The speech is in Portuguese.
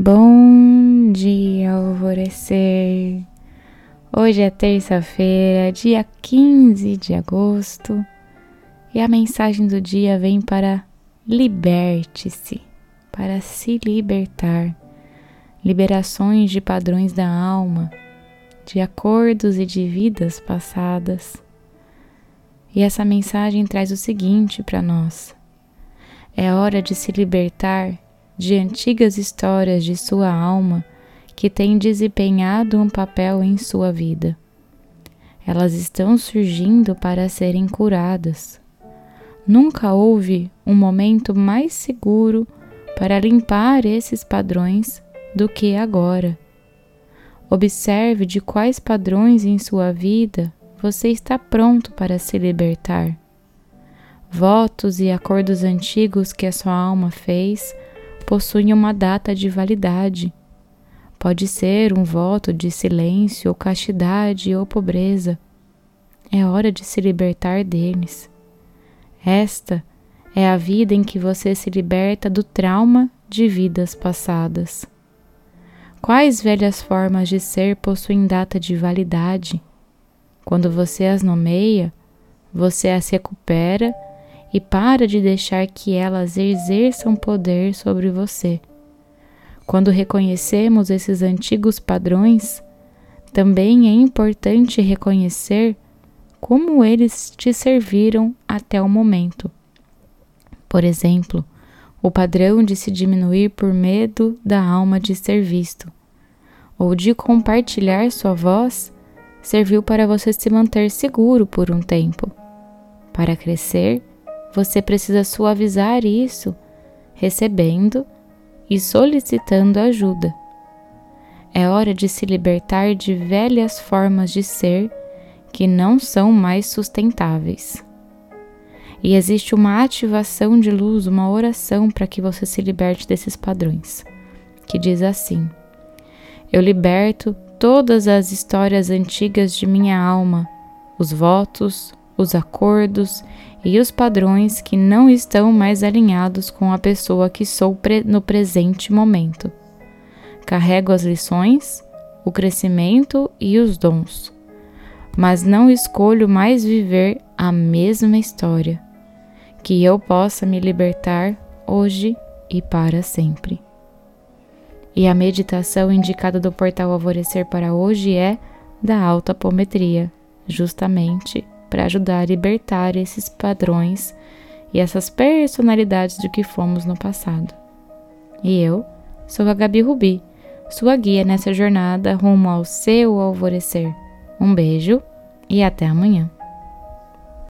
Bom dia, alvorecer. Hoje é terça-feira, dia 15 de agosto, e a mensagem do dia vem para liberte-se, para se libertar. Liberações de padrões da alma, de acordos e de vidas passadas. E essa mensagem traz o seguinte para nós: é hora de se libertar de antigas histórias de sua alma que têm desempenhado um papel em sua vida. Elas estão surgindo para serem curadas. Nunca houve um momento mais seguro para limpar esses padrões do que agora. Observe de quais padrões em sua vida você está pronto para se libertar. Votos e acordos antigos que a sua alma fez possuem uma data de validade. Pode ser um voto de silêncio ou castidade ou pobreza. É hora de se libertar deles. Esta é a vida em que você se liberta do trauma de vidas passadas. Quais velhas formas de ser possuem data de validade? Quando você as nomeia, você as recupera e para de deixar que elas exerçam poder sobre você. Quando reconhecemos esses antigos padrões, também é importante reconhecer como eles te serviram até o momento. Por exemplo, o padrão de se diminuir por medo da alma de ser visto, ou de compartilhar sua voz, serviu para você se manter seguro por um tempo. Para crescer, você precisa suavizar isso, recebendo e solicitando ajuda. É hora de se libertar de velhas formas de ser que não são mais sustentáveis. E existe uma ativação de luz, uma oração para que você se liberte desses padrões, que diz assim: Eu liberto todas as histórias antigas de minha alma, os votos, os acordos e os padrões que não estão mais alinhados com a pessoa que sou no presente momento. Carrego as lições, o crescimento e os dons, mas não escolho mais viver a mesma história. Que eu possa me libertar hoje e para sempre. E a meditação indicada do portal Alvorecer para hoje é da alta apometria, justamente para ajudar a libertar esses padrões e essas personalidades de que fomos no passado. E eu sou a Gabi Rubi, sua guia nessa jornada rumo ao seu alvorecer. Um beijo e até amanhã.